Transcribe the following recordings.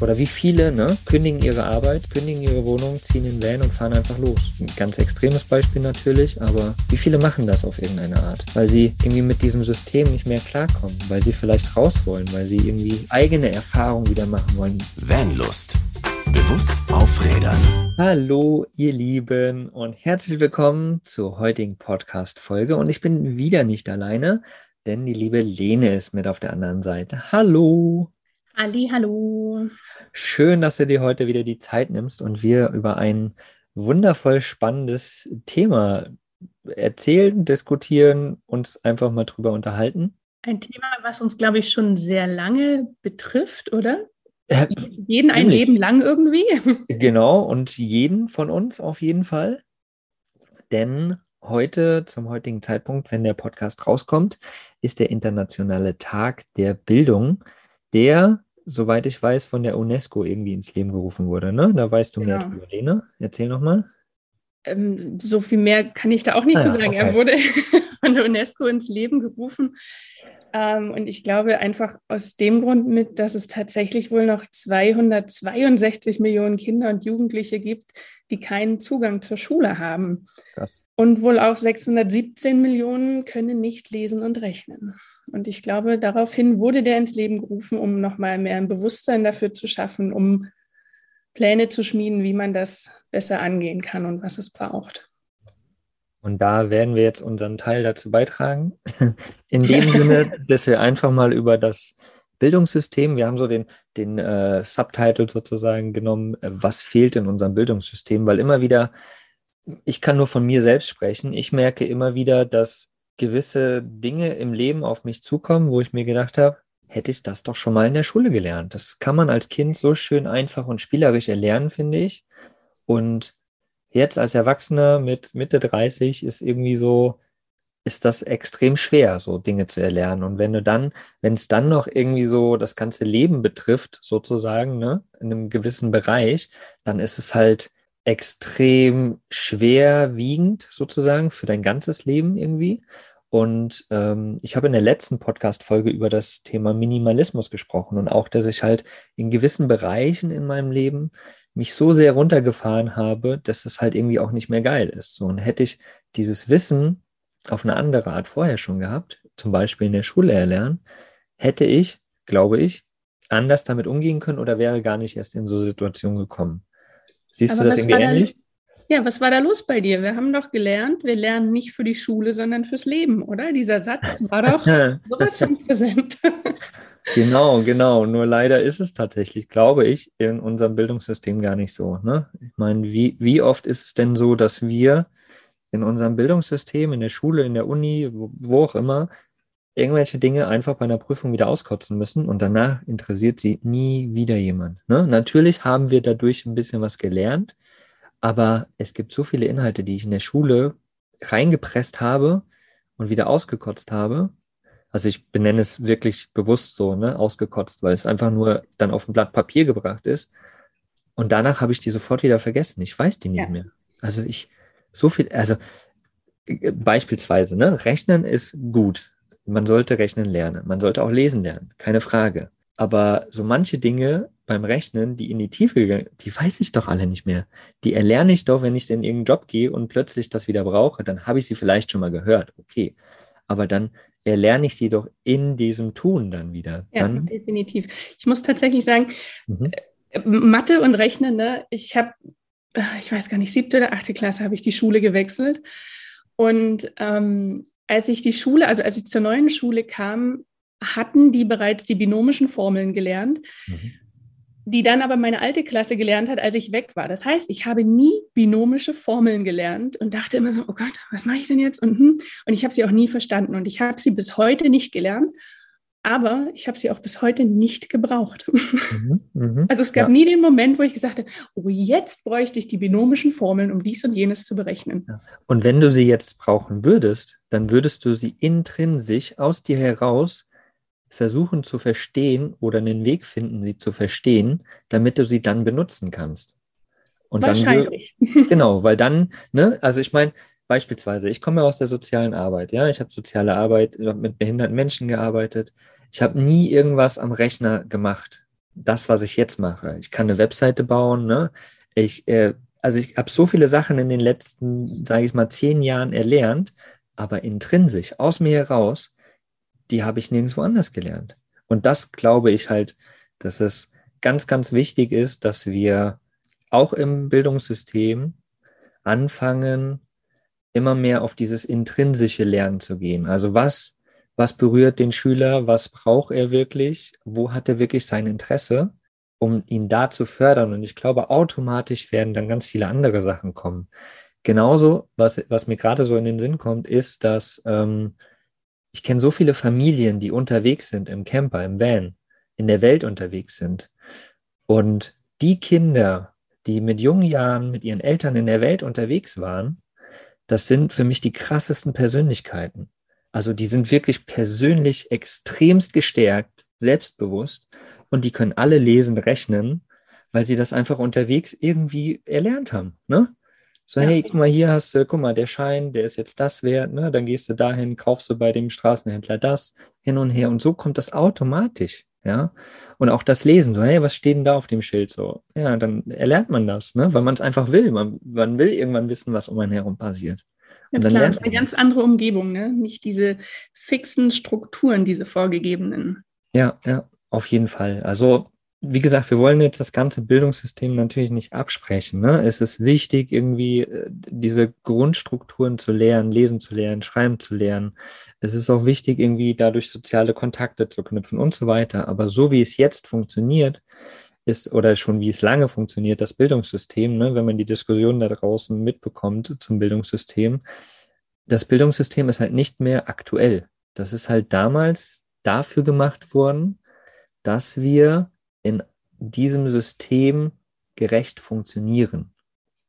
Oder wie viele ne, kündigen ihre Arbeit, kündigen ihre Wohnung, ziehen in den Van und fahren einfach los. Ein ganz extremes Beispiel natürlich, aber wie viele machen das auf irgendeine Art? Weil sie irgendwie mit diesem System nicht mehr klarkommen, weil sie vielleicht raus wollen, weil sie irgendwie eigene Erfahrungen wieder machen wollen. Vanlust. Bewusst aufrädern. Hallo, ihr Lieben und herzlich willkommen zur heutigen Podcast-Folge. Und ich bin wieder nicht alleine, denn die liebe Lene ist mit auf der anderen Seite. Hallo. Ali, hallo. Schön, dass du dir heute wieder die Zeit nimmst und wir über ein wundervoll spannendes Thema erzählen, diskutieren, uns einfach mal drüber unterhalten. Ein Thema, was uns, glaube ich, schon sehr lange betrifft, oder? Ja, jeden ein Leben lang irgendwie. Genau, und jeden von uns auf jeden Fall. Denn heute, zum heutigen Zeitpunkt, wenn der Podcast rauskommt, ist der Internationale Tag der Bildung, der soweit ich weiß, von der UNESCO irgendwie ins Leben gerufen wurde. Ne? Da weißt du genau. mehr drüber, Lena. Erzähl nochmal. Ähm, so viel mehr kann ich da auch nicht ah, zu sagen. Okay. Er wurde von der UNESCO ins Leben gerufen. Ähm, und ich glaube einfach aus dem Grund mit, dass es tatsächlich wohl noch 262 Millionen Kinder und Jugendliche gibt, die keinen Zugang zur Schule haben. Krass. Und wohl auch 617 Millionen können nicht lesen und rechnen. Und ich glaube, daraufhin wurde der ins Leben gerufen, um nochmal mehr ein Bewusstsein dafür zu schaffen, um Pläne zu schmieden, wie man das besser angehen kann und was es braucht. Und da werden wir jetzt unseren Teil dazu beitragen. In dem Sinne, dass wir einfach mal über das Bildungssystem, wir haben so den, den äh, Subtitle sozusagen genommen, äh, was fehlt in unserem Bildungssystem, weil immer wieder, ich kann nur von mir selbst sprechen, ich merke immer wieder, dass gewisse Dinge im Leben auf mich zukommen, wo ich mir gedacht habe, hätte ich das doch schon mal in der Schule gelernt. Das kann man als Kind so schön einfach und spielerisch erlernen, finde ich. Und jetzt als Erwachsener mit Mitte 30 ist irgendwie so, ist das extrem schwer, so Dinge zu erlernen. Und wenn du dann, wenn es dann noch irgendwie so das ganze Leben betrifft, sozusagen, ne, in einem gewissen Bereich, dann ist es halt extrem schwerwiegend sozusagen für dein ganzes Leben irgendwie. Und ähm, ich habe in der letzten Podcast-Folge über das Thema Minimalismus gesprochen und auch, dass ich halt in gewissen Bereichen in meinem Leben mich so sehr runtergefahren habe, dass es halt irgendwie auch nicht mehr geil ist. So, und hätte ich dieses Wissen auf eine andere Art vorher schon gehabt, zum Beispiel in der Schule erlernen, hätte ich, glaube ich, anders damit umgehen können oder wäre gar nicht erst in so Situationen gekommen. Siehst Aber du das irgendwie ähnlich? Ja, was war da los bei dir? Wir haben doch gelernt, wir lernen nicht für die Schule, sondern fürs Leben, oder? Dieser Satz war doch sowas von präsent. genau, genau. Nur leider ist es tatsächlich, glaube ich, in unserem Bildungssystem gar nicht so. Ne? Ich meine, wie, wie oft ist es denn so, dass wir in unserem Bildungssystem, in der Schule, in der Uni, wo, wo auch immer, irgendwelche Dinge einfach bei einer Prüfung wieder auskotzen müssen und danach interessiert sie nie wieder jemand. Ne? Natürlich haben wir dadurch ein bisschen was gelernt, aber es gibt so viele Inhalte, die ich in der Schule reingepresst habe und wieder ausgekotzt habe. Also ich benenne es wirklich bewusst so, ne, ausgekotzt, weil es einfach nur dann auf ein Blatt Papier gebracht ist. Und danach habe ich die sofort wieder vergessen. Ich weiß die nicht ja. mehr. Also ich, so viel, also äh, beispielsweise, ne, Rechnen ist gut. Man sollte rechnen lernen. Man sollte auch lesen lernen, keine Frage. Aber so manche Dinge beim Rechnen, die in die Tiefe gegangen, die weiß ich doch alle nicht mehr. Die erlerne ich doch, wenn ich in irgendeinen Job gehe und plötzlich das wieder brauche, dann habe ich sie vielleicht schon mal gehört. Okay. Aber dann erlerne ich sie doch in diesem Tun dann wieder. Ja, dann, definitiv. Ich muss tatsächlich sagen, mhm. Äh, Mathe und Rechnen, ne, ich habe, äh, ich weiß gar nicht, siebte oder achte Klasse habe ich die Schule gewechselt. Und ähm, als ich die Schule, also als ich zur neuen Schule kam, hatten die bereits die binomischen Formeln gelernt, mhm. die dann aber meine alte Klasse gelernt hat, als ich weg war. Das heißt, ich habe nie binomische Formeln gelernt und dachte immer so, oh Gott, was mache ich denn jetzt? Und, hm. und ich habe sie auch nie verstanden und ich habe sie bis heute nicht gelernt. Aber ich habe sie auch bis heute nicht gebraucht. Mhm, mh, also es gab ja. nie den Moment, wo ich gesagt habe, oh, jetzt bräuchte ich die binomischen Formeln, um dies und jenes zu berechnen. Und wenn du sie jetzt brauchen würdest, dann würdest du sie intrinsisch aus dir heraus versuchen zu verstehen oder einen Weg finden, sie zu verstehen, damit du sie dann benutzen kannst. Und Wahrscheinlich. Dann, genau, weil dann, ne, also ich meine, beispielsweise, ich komme aus der sozialen Arbeit, ja, ich habe soziale Arbeit mit behinderten Menschen gearbeitet. Ich habe nie irgendwas am Rechner gemacht. das, was ich jetzt mache. Ich kann eine Webseite bauen, ne? Ich, äh, also ich habe so viele Sachen in den letzten, sage ich mal, zehn Jahren erlernt, aber intrinsisch, aus mir heraus, die habe ich nirgendwo anders gelernt. Und das glaube ich halt, dass es ganz, ganz wichtig ist, dass wir auch im Bildungssystem anfangen, immer mehr auf dieses intrinsische Lernen zu gehen. Also was, was berührt den Schüler, was braucht er wirklich, wo hat er wirklich sein Interesse, um ihn da zu fördern. Und ich glaube, automatisch werden dann ganz viele andere Sachen kommen. Genauso, was, was mir gerade so in den Sinn kommt, ist, dass ähm, ich kenne so viele Familien, die unterwegs sind im Camper, im Van, in der Welt unterwegs sind. Und die Kinder, die mit jungen Jahren mit ihren Eltern in der Welt unterwegs waren, das sind für mich die krassesten Persönlichkeiten. Also die sind wirklich persönlich extremst gestärkt, selbstbewusst und die können alle lesen, rechnen, weil sie das einfach unterwegs irgendwie erlernt haben. Ne? So, ja. hey, guck mal, hier hast du, guck mal, der Schein, der ist jetzt das wert, ne? Dann gehst du dahin, kaufst du bei dem Straßenhändler das, hin und her. Und so kommt das automatisch, ja. Und auch das Lesen, so, hey, was steht denn da auf dem Schild? So, ja, dann erlernt man das, ne? Weil man es einfach will. Man, man will irgendwann wissen, was um einen herum passiert. Ganz klar, das ist eine ganz andere Umgebung, ne? Nicht diese fixen Strukturen, diese vorgegebenen. Ja, ja, auf jeden Fall. Also wie gesagt, wir wollen jetzt das ganze Bildungssystem natürlich nicht absprechen. Ne? Es ist wichtig, irgendwie äh, diese Grundstrukturen zu lernen, lesen zu lernen, schreiben zu lernen. Es ist auch wichtig, irgendwie dadurch soziale Kontakte zu knüpfen und so weiter. Aber so wie es jetzt funktioniert, ist oder schon wie es lange funktioniert, das Bildungssystem, ne? wenn man die Diskussion da draußen mitbekommt zum Bildungssystem, das Bildungssystem ist halt nicht mehr aktuell. Das ist halt damals dafür gemacht worden, dass wir in diesem System gerecht funktionieren.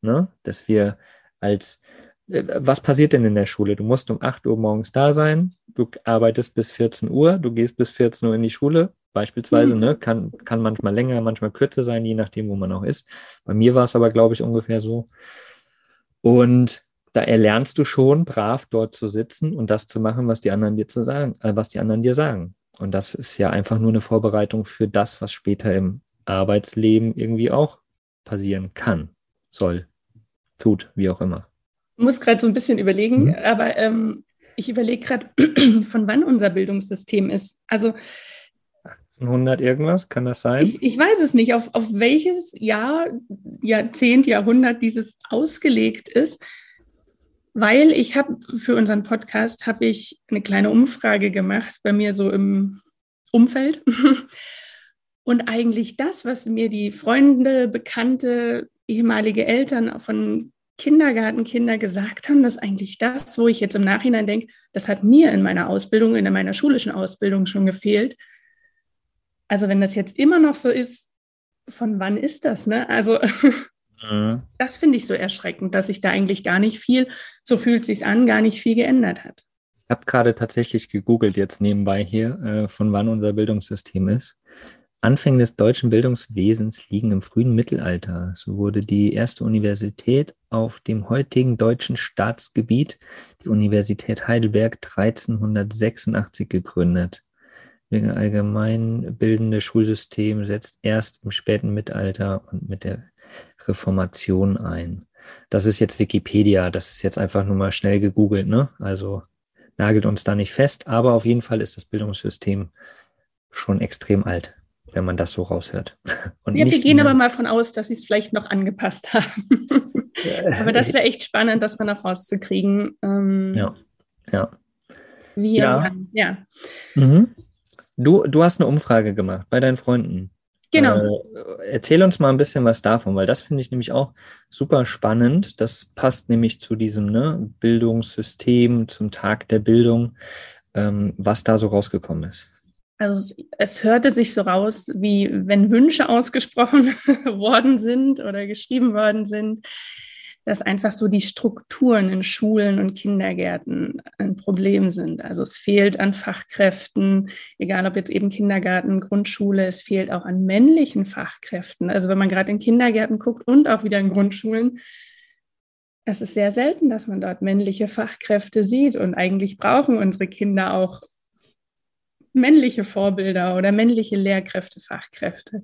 Ne? Dass wir als, äh, was passiert denn in der Schule? Du musst um 8 Uhr morgens da sein, du arbeitest bis 14 Uhr, du gehst bis 14 Uhr in die Schule, beispielsweise, mhm. ne? kann, kann manchmal länger, manchmal kürzer sein, je nachdem, wo man auch ist. Bei mir war es aber, glaube ich, ungefähr so. Und da erlernst du schon, brav dort zu sitzen und das zu machen, was die anderen dir zu sagen, äh, was die anderen dir sagen. Und das ist ja einfach nur eine Vorbereitung für das, was später im Arbeitsleben irgendwie auch passieren kann, soll, tut, wie auch immer. Ich muss gerade so ein bisschen überlegen, mhm. aber ähm, ich überlege gerade, von wann unser Bildungssystem ist. Also 1800 irgendwas, kann das sein? Ich, ich weiß es nicht, auf, auf welches Jahr, Jahrzehnt, Jahrhundert dieses ausgelegt ist weil ich habe für unseren Podcast habe ich eine kleine Umfrage gemacht bei mir so im Umfeld. Und eigentlich das, was mir die Freunde, Bekannte, ehemalige Eltern von Kindergartenkinder gesagt haben, das ist eigentlich das, wo ich jetzt im Nachhinein denke, das hat mir in meiner Ausbildung, in meiner schulischen Ausbildung schon gefehlt. Also wenn das jetzt immer noch so ist, von wann ist das? Ne? Also Mhm. Das finde ich so erschreckend, dass sich da eigentlich gar nicht viel, so fühlt sich an, gar nicht viel geändert hat. Ich habe gerade tatsächlich gegoogelt jetzt nebenbei hier, äh, von wann unser Bildungssystem ist. Anfänge des deutschen Bildungswesens liegen im frühen Mittelalter. So wurde die erste Universität auf dem heutigen deutschen Staatsgebiet, die Universität Heidelberg, 1386 gegründet. Allgemeinbildende Schulsystem setzt erst im späten Mittelalter und mit der Reformation ein. Das ist jetzt Wikipedia, das ist jetzt einfach nur mal schnell gegoogelt, ne? Also nagelt uns da nicht fest, aber auf jeden Fall ist das Bildungssystem schon extrem alt, wenn man das so raushört. Und ja, wir gehen aber mal von aus, dass sie es vielleicht noch angepasst haben. aber das wäre echt spannend, das mal noch rauszukriegen. Ähm, ja, ja. Wie, ja. ja. Mhm. Du, du hast eine Umfrage gemacht bei deinen Freunden. Genau. Äh, erzähl uns mal ein bisschen was davon, weil das finde ich nämlich auch super spannend. Das passt nämlich zu diesem ne, Bildungssystem, zum Tag der Bildung, ähm, was da so rausgekommen ist. Also es, es, hörte sich so raus, wie wenn Wünsche ausgesprochen worden sind oder geschrieben worden sind, dass einfach so die Strukturen in Schulen und Kindergärten ein Problem sind. Also es fehlt an Fachkräften, egal ob jetzt eben Kindergarten, Grundschule, es fehlt auch an männlichen Fachkräften. Also wenn man gerade in Kindergärten guckt und auch wieder in Grundschulen, es ist sehr selten, dass man dort männliche Fachkräfte sieht und eigentlich brauchen unsere Kinder auch männliche Vorbilder oder männliche Lehrkräfte, Fachkräfte.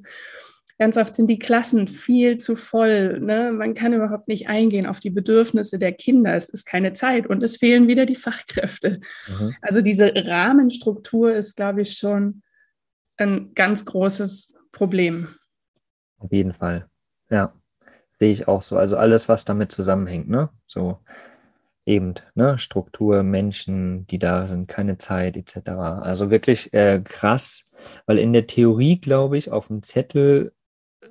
Ganz oft sind die Klassen viel zu voll. Ne? Man kann überhaupt nicht eingehen auf die Bedürfnisse der Kinder. Es ist keine Zeit und es fehlen wieder die Fachkräfte. Mhm. Also diese Rahmenstruktur ist, glaube ich, schon ein ganz großes Problem. Auf jeden Fall. Ja, sehe ich auch so. Also alles, was damit zusammenhängt, ne? So eben, ne? Struktur, Menschen, die da sind, keine Zeit, etc. Also wirklich äh, krass, weil in der Theorie, glaube ich, auf dem Zettel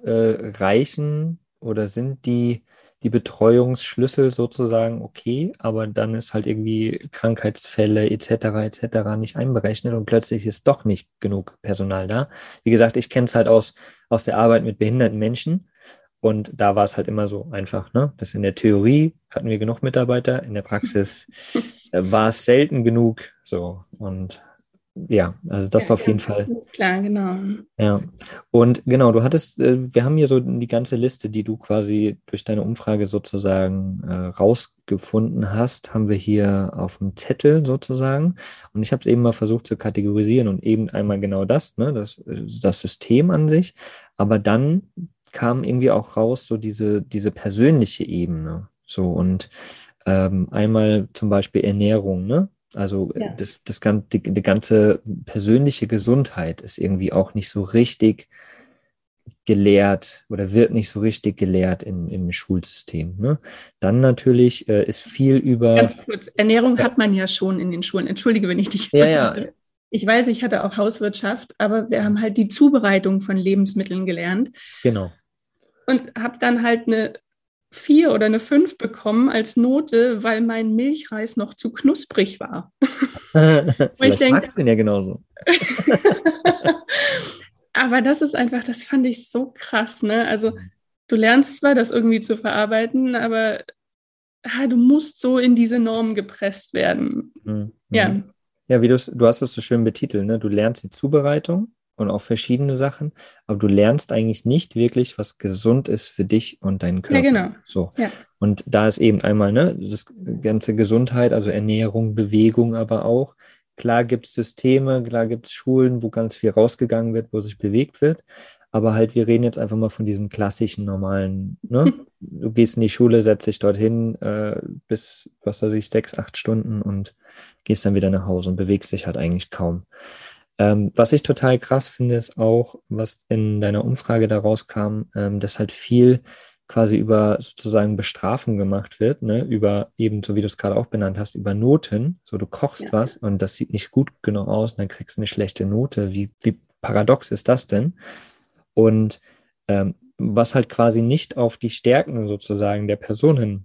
äh, reichen oder sind die die Betreuungsschlüssel sozusagen okay, aber dann ist halt irgendwie Krankheitsfälle etc. etc. nicht einberechnet und plötzlich ist doch nicht genug Personal da. Wie gesagt, ich kenne es halt aus, aus der Arbeit mit behinderten Menschen und da war es halt immer so einfach, ne? Das in der Theorie hatten wir genug Mitarbeiter, in der Praxis äh, war es selten genug so und ja, also das ja, auf jeden Fall. Klar, genau. Ja, und genau, du hattest, äh, wir haben hier so die ganze Liste, die du quasi durch deine Umfrage sozusagen äh, rausgefunden hast, haben wir hier auf dem Zettel sozusagen. Und ich habe es eben mal versucht zu kategorisieren und eben einmal genau das, ne, das, das System an sich. Aber dann kam irgendwie auch raus, so diese, diese persönliche Ebene. So und ähm, einmal zum Beispiel Ernährung, ne? Also ja. das, das, die, die ganze persönliche Gesundheit ist irgendwie auch nicht so richtig gelehrt oder wird nicht so richtig gelehrt in, im Schulsystem. Ne? Dann natürlich äh, ist viel über. Ganz kurz, Ernährung ja. hat man ja schon in den Schulen. Entschuldige, wenn ich dich jetzt ja, ja. Ich weiß, ich hatte auch Hauswirtschaft, aber wir haben halt die Zubereitung von Lebensmitteln gelernt. Genau. Und habe dann halt eine vier oder eine fünf bekommen als Note, weil mein Milchreis noch zu knusprig war. ich denke, den ja genauso. Aber das ist einfach, das fand ich so krass, ne? Also du lernst zwar, das irgendwie zu verarbeiten, aber ah, du musst so in diese Norm gepresst werden. Mhm. Ja. Ja, wie du du hast es so schön betitelt, ne? Du lernst die Zubereitung und auch verschiedene Sachen, aber du lernst eigentlich nicht wirklich, was gesund ist für dich und deinen Körper. Ja, genau. So. Ja. Und da ist eben einmal, ne, das ganze Gesundheit, also Ernährung, Bewegung aber auch. Klar gibt es Systeme, klar gibt es Schulen, wo ganz viel rausgegangen wird, wo sich bewegt wird. Aber halt, wir reden jetzt einfach mal von diesem klassischen, normalen, ne? Du gehst in die Schule, setzt dich dorthin äh, bis, was weiß ich, sechs, acht Stunden und gehst dann wieder nach Hause und bewegst dich halt eigentlich kaum. Ähm, was ich total krass finde, ist auch, was in deiner Umfrage daraus kam, ähm, dass halt viel quasi über sozusagen Bestrafung gemacht wird, ne? über eben, so wie du es gerade auch benannt hast, über Noten. So, du kochst ja. was und das sieht nicht gut genug aus und dann kriegst du eine schlechte Note. Wie, wie paradox ist das denn? Und ähm, was halt quasi nicht auf die Stärken sozusagen der Personen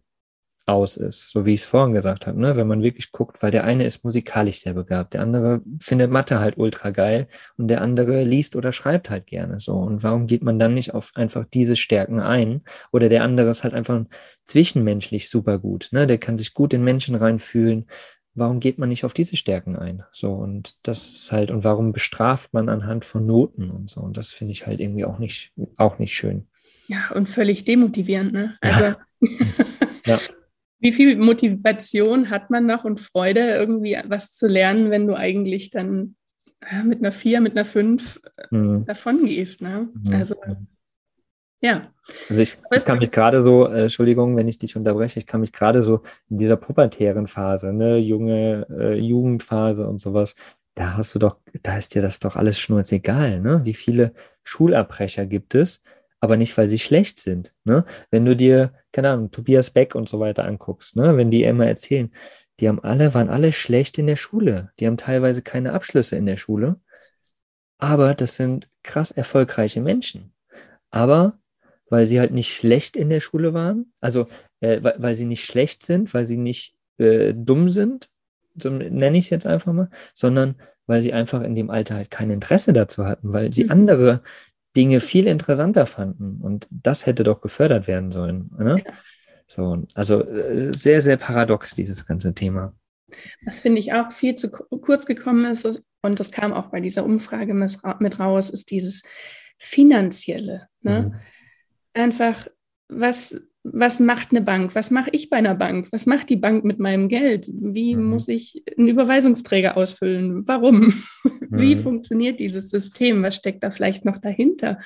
aus ist, so wie ich es vorhin gesagt habe, ne? wenn man wirklich guckt, weil der eine ist musikalisch sehr begabt, der andere findet Mathe halt ultra geil und der andere liest oder schreibt halt gerne so. Und warum geht man dann nicht auf einfach diese Stärken ein? Oder der andere ist halt einfach zwischenmenschlich super gut, ne? der kann sich gut in Menschen reinfühlen. Warum geht man nicht auf diese Stärken ein? So, und das ist halt, und warum bestraft man anhand von Noten und so? Und das finde ich halt irgendwie auch nicht, auch nicht schön. Ja, und völlig demotivierend, ne? Also. ja. ja. Wie viel Motivation hat man noch und Freude, irgendwie was zu lernen, wenn du eigentlich dann mit einer vier, mit einer fünf äh, mhm. davon gehst? Ne? Mhm. Also, ja. Also ich, ich kann mich gerade so, äh, Entschuldigung, wenn ich dich unterbreche, ich kann mich gerade so in dieser pubertären Phase, ne, junge äh, Jugendphase und sowas, da hast du doch, da ist dir das doch alles schnurzegal, ne? Wie viele Schulabbrecher gibt es? Aber nicht, weil sie schlecht sind. Ne? Wenn du dir, keine Ahnung, Tobias Beck und so weiter anguckst, ne? wenn die immer erzählen, die haben alle, waren alle schlecht in der Schule. Die haben teilweise keine Abschlüsse in der Schule. Aber das sind krass erfolgreiche Menschen. Aber weil sie halt nicht schlecht in der Schule waren, also äh, weil, weil, sie nicht schlecht sind, weil sie nicht äh, dumm sind, so nenne ich es jetzt einfach mal, sondern weil sie einfach in dem Alter halt kein Interesse dazu hatten, weil sie mhm. andere Dinge viel interessanter fanden. Und das hätte doch gefördert werden sollen. Ne? Ja. So, also äh, sehr, sehr paradox, dieses ganze Thema. Was finde ich auch viel zu kurz gekommen ist, und das kam auch bei dieser Umfrage mit raus, ist dieses Finanzielle. Ne? Mhm. Einfach, was was macht eine Bank? Was mache ich bei einer Bank? Was macht die Bank mit meinem Geld? Wie mhm. muss ich einen Überweisungsträger ausfüllen? Warum? Mhm. Wie funktioniert dieses System? Was steckt da vielleicht noch dahinter?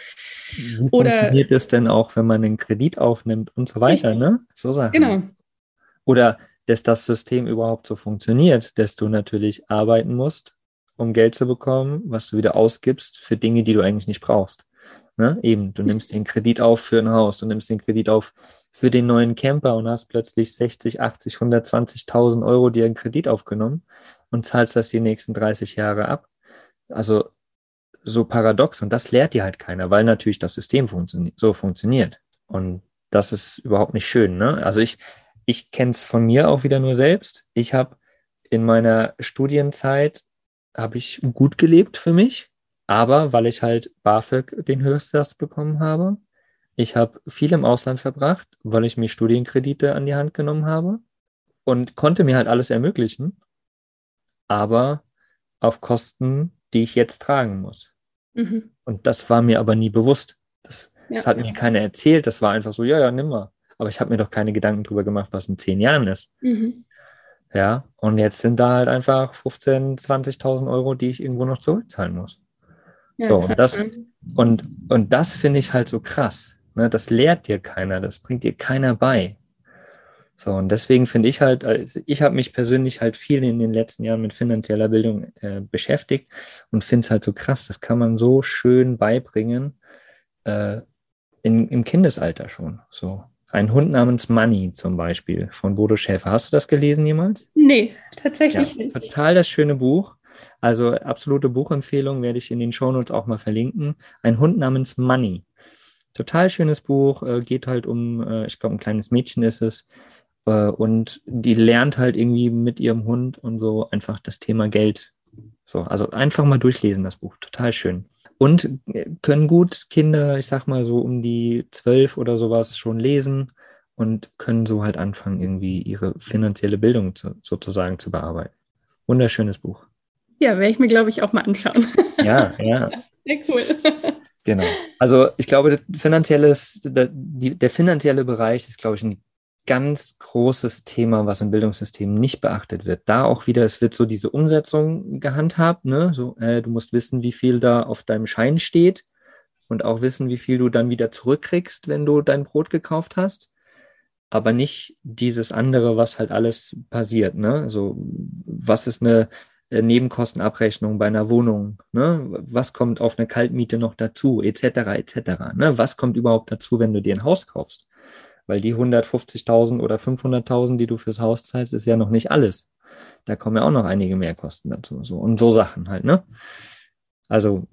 Wie Oder, funktioniert es denn auch, wenn man einen Kredit aufnimmt und so weiter, ne? So Sachen. Genau. Oder dass das System überhaupt so funktioniert, dass du natürlich arbeiten musst, um Geld zu bekommen, was du wieder ausgibst für Dinge, die du eigentlich nicht brauchst. Ne? Eben, du nimmst den Kredit auf für ein Haus, du nimmst den Kredit auf für den neuen Camper und hast plötzlich 60, 80, 120.000 Euro dir einen Kredit aufgenommen und zahlst das die nächsten 30 Jahre ab. Also so paradox und das lehrt dir halt keiner, weil natürlich das System funtioni so funktioniert. Und das ist überhaupt nicht schön. Ne? Also ich, ich kenne es von mir auch wieder nur selbst. Ich habe in meiner Studienzeit habe ich gut gelebt für mich aber weil ich halt BAföG den Höchstsatz bekommen habe. Ich habe viel im Ausland verbracht, weil ich mir Studienkredite an die Hand genommen habe und konnte mir halt alles ermöglichen, aber auf Kosten, die ich jetzt tragen muss. Mhm. Und das war mir aber nie bewusst. Das, ja. das hat mir keiner erzählt. Das war einfach so, ja, ja, nimm mal. Aber ich habe mir doch keine Gedanken darüber gemacht, was in zehn Jahren ist. Mhm. Ja, und jetzt sind da halt einfach 15.000, 20.000 Euro, die ich irgendwo noch zurückzahlen muss. So, und das, und, und das finde ich halt so krass. Ne? Das lehrt dir keiner, das bringt dir keiner bei. So, und deswegen finde ich halt, also ich habe mich persönlich halt viel in den letzten Jahren mit finanzieller Bildung äh, beschäftigt und finde es halt so krass, das kann man so schön beibringen äh, in, im Kindesalter schon. So. Ein Hund namens Money zum Beispiel von Bodo Schäfer. Hast du das gelesen jemals? Nee, tatsächlich ja, nicht. Total das schöne Buch. Also absolute Buchempfehlung werde ich in den Shownotes auch mal verlinken. Ein Hund namens Money. Total schönes Buch, äh, geht halt um, äh, ich glaube, ein kleines Mädchen ist es. Äh, und die lernt halt irgendwie mit ihrem Hund und so einfach das Thema Geld. So, also einfach mal durchlesen, das Buch. Total schön. Und äh, können gut Kinder, ich sag mal so um die zwölf oder sowas schon lesen und können so halt anfangen, irgendwie ihre finanzielle Bildung zu, sozusagen zu bearbeiten. Wunderschönes Buch. Ja, werde ich mir, glaube ich, auch mal anschauen. Ja, ja. Sehr cool. Genau. Also ich glaube, finanzielles, der, der finanzielle Bereich ist, glaube ich, ein ganz großes Thema, was im Bildungssystem nicht beachtet wird. Da auch wieder, es wird so diese Umsetzung gehandhabt, ne? So, äh, du musst wissen, wie viel da auf deinem Schein steht und auch wissen, wie viel du dann wieder zurückkriegst, wenn du dein Brot gekauft hast. Aber nicht dieses andere, was halt alles passiert, ne? So, was ist eine Nebenkostenabrechnung bei einer Wohnung, ne? was kommt auf eine Kaltmiete noch dazu, etc., etc. Ne? Was kommt überhaupt dazu, wenn du dir ein Haus kaufst? Weil die 150.000 oder 500.000, die du fürs Haus zahlst, ist ja noch nicht alles. Da kommen ja auch noch einige Mehrkosten dazu. So. Und so Sachen halt, ne? Also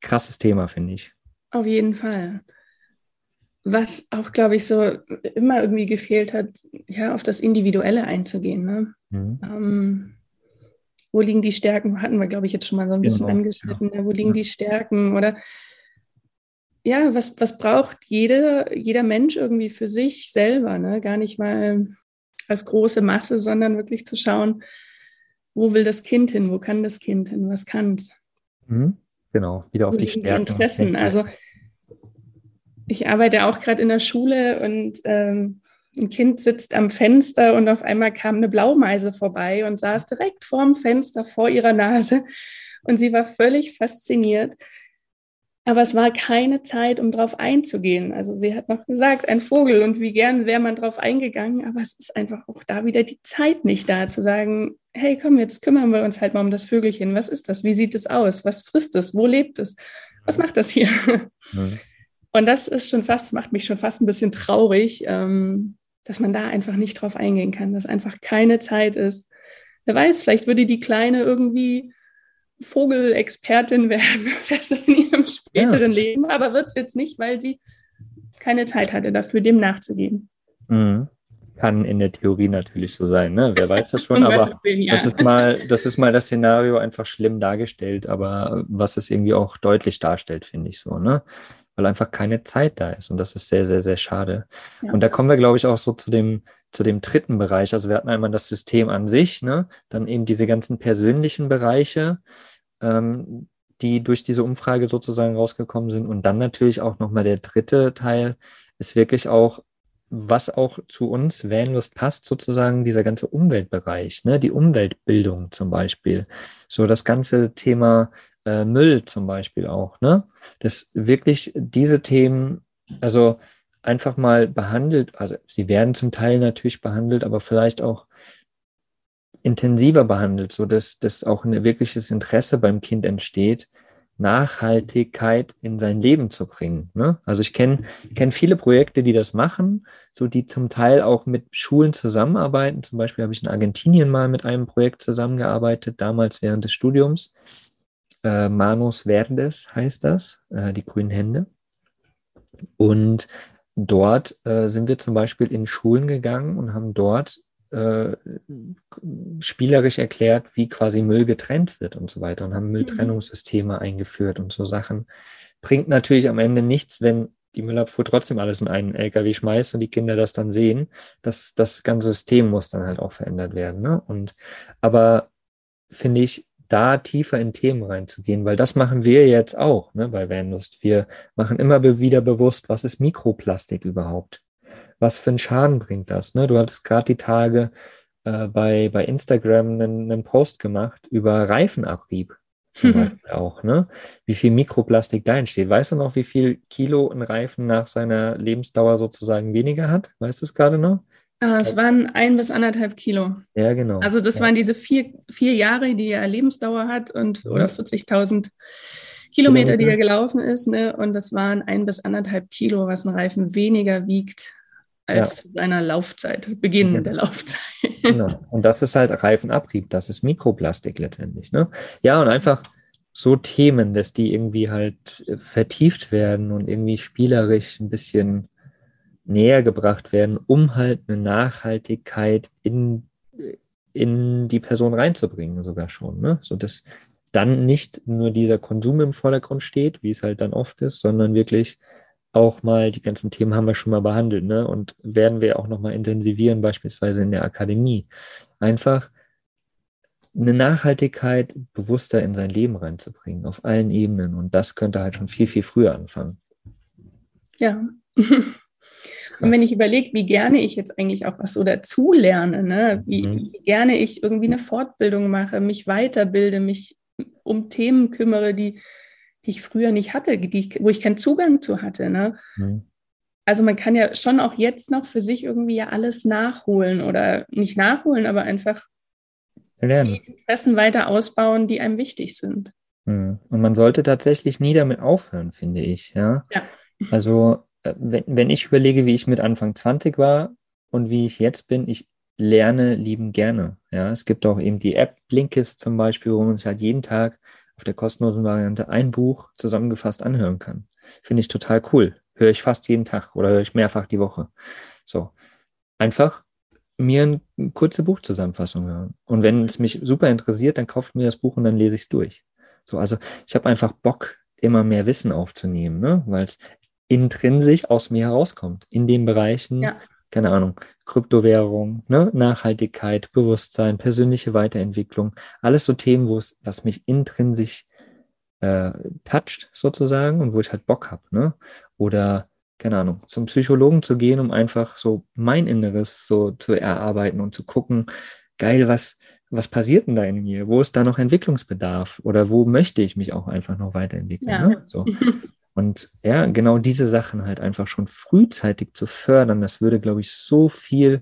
krasses Thema, finde ich. Auf jeden Fall. Was auch, glaube ich, so immer irgendwie gefehlt hat, ja, auf das Individuelle einzugehen. Ne? Mhm. Ähm, wo liegen die Stärken? Hatten wir, glaube ich, jetzt schon mal so ein bisschen genau, angeschnitten. Ja. Ne? Wo liegen ja. die Stärken? Oder ja, was, was braucht jede, jeder Mensch irgendwie für sich selber? Ne? Gar nicht mal als große Masse, sondern wirklich zu schauen, wo will das Kind hin? Wo kann das Kind hin? Was kann es? Mhm. Genau, wieder auf wo die Stärken. Die Interessen. Also ich arbeite auch gerade in der Schule und ähm, ein Kind sitzt am Fenster und auf einmal kam eine Blaumeise vorbei und saß direkt vorm Fenster vor ihrer Nase und sie war völlig fasziniert. Aber es war keine Zeit, um darauf einzugehen. Also sie hat noch gesagt, ein Vogel und wie gern wäre man darauf eingegangen, aber es ist einfach auch da wieder die Zeit nicht da, zu sagen, hey, komm, jetzt kümmern wir uns halt mal um das Vögelchen. Was ist das? Wie sieht es aus? Was frisst es? Wo lebt es? Was macht das hier? Mhm. Und das ist schon fast, macht mich schon fast ein bisschen traurig, ähm, dass man da einfach nicht drauf eingehen kann, dass einfach keine Zeit ist. Wer weiß, vielleicht würde die Kleine irgendwie Vogelexpertin werden in ihrem späteren ja. Leben, aber wird es jetzt nicht, weil sie keine Zeit hatte dafür, dem nachzugehen. Mhm. Kann in der Theorie natürlich so sein, ne? Wer weiß das schon, aber Willen, ja. das, ist mal, das ist mal das Szenario einfach schlimm dargestellt, aber was es irgendwie auch deutlich darstellt, finde ich so, ne? Weil einfach keine Zeit da ist. Und das ist sehr, sehr, sehr schade. Ja. Und da kommen wir, glaube ich, auch so zu dem, zu dem dritten Bereich. Also wir hatten einmal das System an sich, ne? dann eben diese ganzen persönlichen Bereiche, ähm, die durch diese Umfrage sozusagen rausgekommen sind. Und dann natürlich auch nochmal der dritte Teil ist wirklich auch, was auch zu uns Vanlust passt, sozusagen dieser ganze Umweltbereich, ne? die Umweltbildung zum Beispiel, so das ganze Thema äh, Müll zum Beispiel auch, ne? dass wirklich diese Themen, also einfach mal behandelt, also sie werden zum Teil natürlich behandelt, aber vielleicht auch intensiver behandelt, so dass, dass auch ein wirkliches Interesse beim Kind entsteht, Nachhaltigkeit in sein Leben zu bringen. Ne? Also ich kenne kenn viele Projekte, die das machen, so die zum Teil auch mit Schulen zusammenarbeiten. Zum Beispiel habe ich in Argentinien mal mit einem Projekt zusammengearbeitet, damals während des Studiums. Äh, Manos Verdes heißt das, äh, die grünen Hände. Und dort äh, sind wir zum Beispiel in Schulen gegangen und haben dort äh, spielerisch erklärt, wie quasi Müll getrennt wird und so weiter und haben Mülltrennungssysteme eingeführt und so Sachen. Bringt natürlich am Ende nichts, wenn die Müllabfuhr trotzdem alles in einen LKW schmeißt und die Kinder das dann sehen. Das, das ganze System muss dann halt auch verändert werden. Ne? Und aber finde ich, da tiefer in Themen reinzugehen, weil das machen wir jetzt auch ne, bei Vanlust. Wir machen immer wieder bewusst, was ist Mikroplastik überhaupt? was für einen Schaden bringt das? Ne? Du hattest gerade die Tage äh, bei, bei Instagram einen, einen Post gemacht über Reifenabrieb zum mhm. Beispiel auch, ne? Wie viel Mikroplastik da entsteht. Weißt du noch, wie viel Kilo ein Reifen nach seiner Lebensdauer sozusagen weniger hat? Weißt du es gerade noch? Uh, es waren ein bis anderthalb Kilo. Ja, genau. Also das ja. waren diese vier, vier Jahre, die er Lebensdauer hat und mhm. oder 40.000 Kilometer, die er gelaufen ist. Ne? Und das waren ein bis anderthalb Kilo, was ein Reifen weniger wiegt als ja. seiner Laufzeit, Beginn genau. der Laufzeit. Genau. Und das ist halt Reifenabrieb, das ist Mikroplastik letztendlich. Ne? Ja, und einfach so Themen, dass die irgendwie halt äh, vertieft werden und irgendwie spielerisch ein bisschen näher gebracht werden, um halt eine Nachhaltigkeit in, in die Person reinzubringen, sogar schon. Ne? So dass dann nicht nur dieser Konsum im Vordergrund steht, wie es halt dann oft ist, sondern wirklich auch mal, die ganzen Themen haben wir schon mal behandelt, ne? Und werden wir auch nochmal intensivieren, beispielsweise in der Akademie. Einfach eine Nachhaltigkeit bewusster in sein Leben reinzubringen, auf allen Ebenen. Und das könnte halt schon viel, viel früher anfangen. Ja. Und wenn ich überlege, wie gerne ich jetzt eigentlich auch was so dazulerne, ne? wie, mhm. wie gerne ich irgendwie eine Fortbildung mache, mich weiterbilde, mich um Themen kümmere, die, die ich früher nicht hatte, die wo ich keinen Zugang zu hatte. Ne? Mhm. Also man kann ja schon auch jetzt noch für sich irgendwie ja alles nachholen oder nicht nachholen, aber einfach Lernen. die Interessen weiter ausbauen, die einem wichtig sind. Mhm. Und man sollte tatsächlich nie damit aufhören, finde ich. Ja. ja. Also wenn, wenn ich überlege, wie ich mit Anfang 20 war und wie ich jetzt bin, ich lerne lieben gerne. Ja, es gibt auch eben die App Blinkist zum Beispiel, wo man sich halt jeden Tag auf der kostenlosen Variante ein Buch zusammengefasst anhören kann. Finde ich total cool. Höre ich fast jeden Tag oder höre ich mehrfach die Woche. So. Einfach mir eine kurze Buchzusammenfassung hören. Und wenn es mich super interessiert, dann kaufe ich mir das Buch und dann lese ich es durch. So, also ich habe einfach Bock, immer mehr Wissen aufzunehmen, ne? weil es intrinsisch aus mir herauskommt, in den Bereichen, ja keine Ahnung, Kryptowährung, ne? Nachhaltigkeit, Bewusstsein, persönliche Weiterentwicklung, alles so Themen, wo es, was mich intrinsisch äh, toucht sozusagen und wo ich halt Bock habe, ne? Oder keine Ahnung, zum Psychologen zu gehen, um einfach so mein Inneres so zu erarbeiten und zu gucken, geil, was, was passiert denn da in mir? Wo ist da noch Entwicklungsbedarf? Oder wo möchte ich mich auch einfach noch weiterentwickeln? Ja. Ne? So. Und ja, genau diese Sachen halt einfach schon frühzeitig zu fördern, das würde, glaube ich, so viel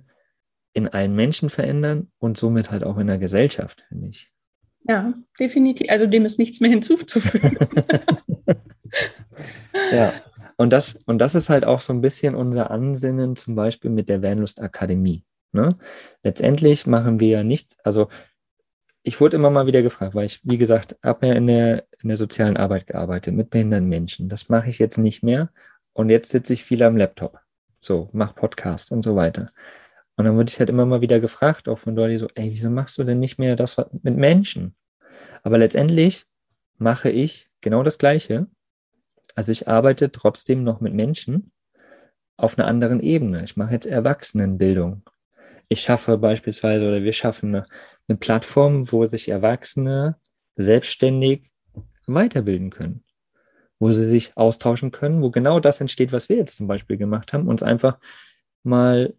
in allen Menschen verändern und somit halt auch in der Gesellschaft, finde ich. Ja, definitiv. Also dem ist nichts mehr hinzuzufügen. ja, und das, und das ist halt auch so ein bisschen unser Ansinnen, zum Beispiel mit der Vanlust Akademie. Ne? Letztendlich machen wir ja nichts, also ich wurde immer mal wieder gefragt, weil ich, wie gesagt, habe ja in der, in der sozialen Arbeit gearbeitet mit behinderten Menschen. Das mache ich jetzt nicht mehr. Und jetzt sitze ich viel am Laptop. So, mach Podcast und so weiter. Und dann wurde ich halt immer mal wieder gefragt, auch von Dolly, so, ey, wieso machst du denn nicht mehr das mit Menschen? Aber letztendlich mache ich genau das Gleiche. Also ich arbeite trotzdem noch mit Menschen auf einer anderen Ebene. Ich mache jetzt Erwachsenenbildung ich schaffe beispielsweise oder wir schaffen eine, eine Plattform, wo sich Erwachsene selbstständig weiterbilden können, wo sie sich austauschen können, wo genau das entsteht, was wir jetzt zum Beispiel gemacht haben, uns einfach mal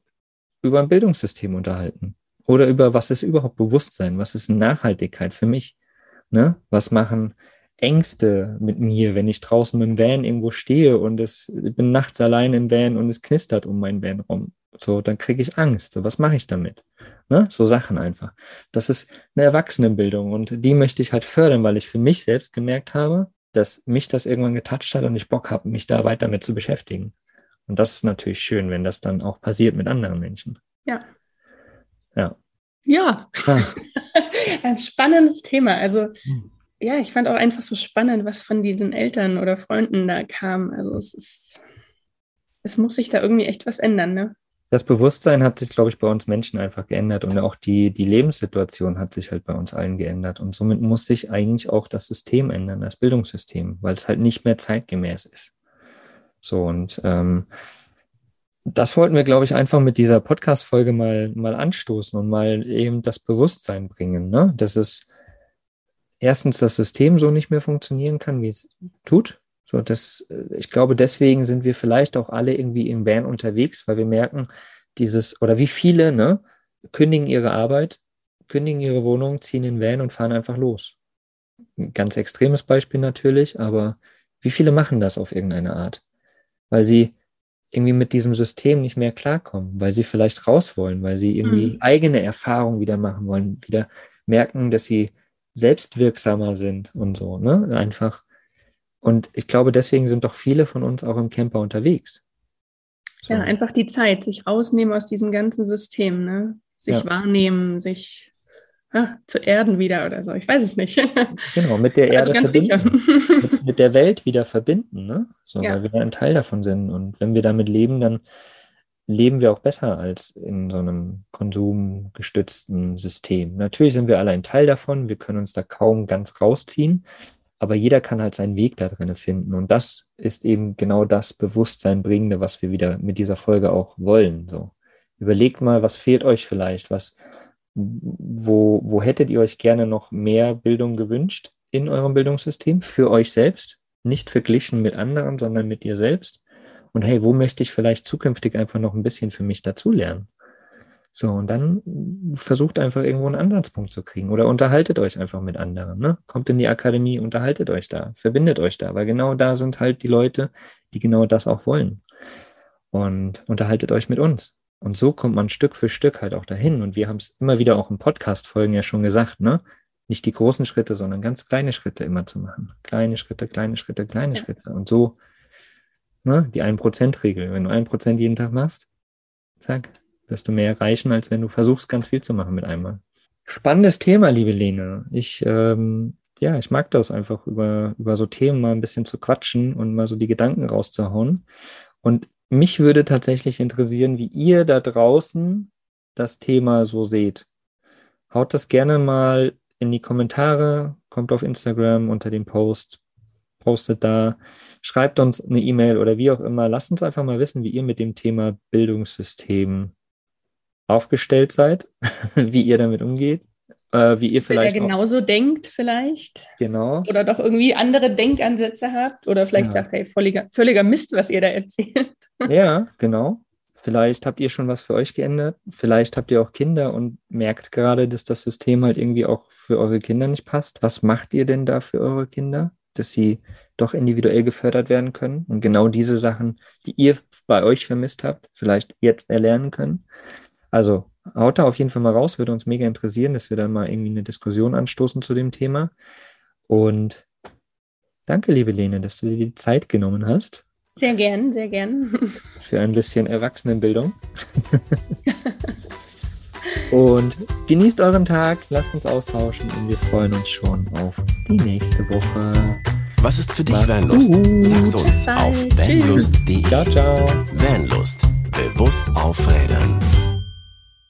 über ein Bildungssystem unterhalten. Oder über was ist überhaupt Bewusstsein? Was ist Nachhaltigkeit für mich? Ne? Was machen Ängste mit mir, wenn ich draußen dem Van irgendwo stehe und es ich bin nachts allein im Van und es knistert um meinen Van rum. So, dann kriege ich Angst. So, was mache ich damit? Ne? So Sachen einfach. Das ist eine Erwachsenenbildung und die möchte ich halt fördern, weil ich für mich selbst gemerkt habe, dass mich das irgendwann getatscht hat und ich Bock habe, mich da weiter mit zu beschäftigen. Und das ist natürlich schön, wenn das dann auch passiert mit anderen Menschen. Ja. Ja. Ja. Ah. Ein spannendes Thema. Also, hm. ja, ich fand auch einfach so spannend, was von diesen Eltern oder Freunden da kam. Also, es ist, es muss sich da irgendwie echt was ändern, ne? Das Bewusstsein hat sich, glaube ich, bei uns Menschen einfach geändert und auch die, die Lebenssituation hat sich halt bei uns allen geändert. Und somit muss sich eigentlich auch das System ändern, das Bildungssystem, weil es halt nicht mehr zeitgemäß ist. So, und ähm, das wollten wir, glaube ich, einfach mit dieser Podcast-Folge mal, mal anstoßen und mal eben das Bewusstsein bringen, ne? dass es erstens das System so nicht mehr funktionieren kann, wie es tut. So, das, äh, ich glaube, deswegen sind wir vielleicht auch alle irgendwie im Van unterwegs, weil wir merken, dieses, oder wie viele, ne, kündigen ihre Arbeit, kündigen ihre Wohnung, ziehen in den Van und fahren einfach los. Ein ganz extremes Beispiel natürlich, aber wie viele machen das auf irgendeine Art? weil sie irgendwie mit diesem System nicht mehr klarkommen, weil sie vielleicht raus wollen, weil sie irgendwie mhm. eigene Erfahrungen wieder machen wollen, wieder merken, dass sie selbstwirksamer sind und so, ne? Einfach. Und ich glaube, deswegen sind doch viele von uns auch im Camper unterwegs. So. Ja, einfach die Zeit, sich rausnehmen aus diesem ganzen System, ne? Sich ja. wahrnehmen, sich ah, zu erden wieder oder so. Ich weiß es nicht. Genau, mit der Erde also verbinden. Mit, mit, der Welt wieder verbinden, ne? So, ja. weil wir ein Teil davon sind. Und wenn wir damit leben, dann leben wir auch besser als in so einem konsumgestützten System. Natürlich sind wir alle ein Teil davon, wir können uns da kaum ganz rausziehen, aber jeder kann halt seinen Weg da drin finden. Und das ist eben genau das Bewusstsein bringende, was wir wieder mit dieser Folge auch wollen. So. Überlegt mal, was fehlt euch vielleicht, was, wo, wo hättet ihr euch gerne noch mehr Bildung gewünscht in eurem Bildungssystem für euch selbst? Nicht verglichen mit anderen, sondern mit dir selbst. Und hey, wo möchte ich vielleicht zukünftig einfach noch ein bisschen für mich dazulernen? So, und dann versucht einfach irgendwo einen Ansatzpunkt zu kriegen oder unterhaltet euch einfach mit anderen. Ne? Kommt in die Akademie, unterhaltet euch da, verbindet euch da, weil genau da sind halt die Leute, die genau das auch wollen. Und unterhaltet euch mit uns. Und so kommt man Stück für Stück halt auch dahin. Und wir haben es immer wieder auch in Podcast-Folgen ja schon gesagt, ne? Nicht die großen Schritte, sondern ganz kleine Schritte immer zu machen. Kleine Schritte, kleine Schritte, kleine ja. Schritte. Und so, ne, die 1%-Regel. Wenn du 1% jeden Tag machst, zack, wirst du mehr erreichen, als wenn du versuchst, ganz viel zu machen mit einmal. Spannendes Thema, liebe Lene. Ich, ähm, ja, ich mag das einfach, über, über so Themen mal ein bisschen zu quatschen und mal so die Gedanken rauszuhauen. Und mich würde tatsächlich interessieren, wie ihr da draußen das Thema so seht. Haut das gerne mal in die Kommentare, kommt auf Instagram unter dem Post, postet da, schreibt uns eine E-Mail oder wie auch immer. Lasst uns einfach mal wissen, wie ihr mit dem Thema Bildungssystem aufgestellt seid, wie ihr damit umgeht äh, wie ihr vielleicht. Wer genauso auch, denkt, vielleicht. Genau. Oder doch irgendwie andere Denkansätze habt. Oder vielleicht ja. sagt, hey, völliger, völliger Mist, was ihr da erzählt. Ja, genau. Vielleicht habt ihr schon was für euch geändert. Vielleicht habt ihr auch Kinder und merkt gerade, dass das System halt irgendwie auch für eure Kinder nicht passt. Was macht ihr denn da für eure Kinder, dass sie doch individuell gefördert werden können und genau diese Sachen, die ihr bei euch vermisst habt, vielleicht jetzt erlernen können? Also haut da auf jeden Fall mal raus, würde uns mega interessieren, dass wir da mal irgendwie eine Diskussion anstoßen zu dem Thema. Und danke, liebe Lene, dass du dir die Zeit genommen hast. Sehr gern, sehr gern. Für ein bisschen Erwachsenenbildung. und genießt euren Tag, lasst uns austauschen und wir freuen uns schon auf die nächste Woche. Was ist für dich Macht's Vanlust? Gut. Sag's uns auf vanlust.de. Ciao, ciao. Vanlust. Bewusst aufrädern.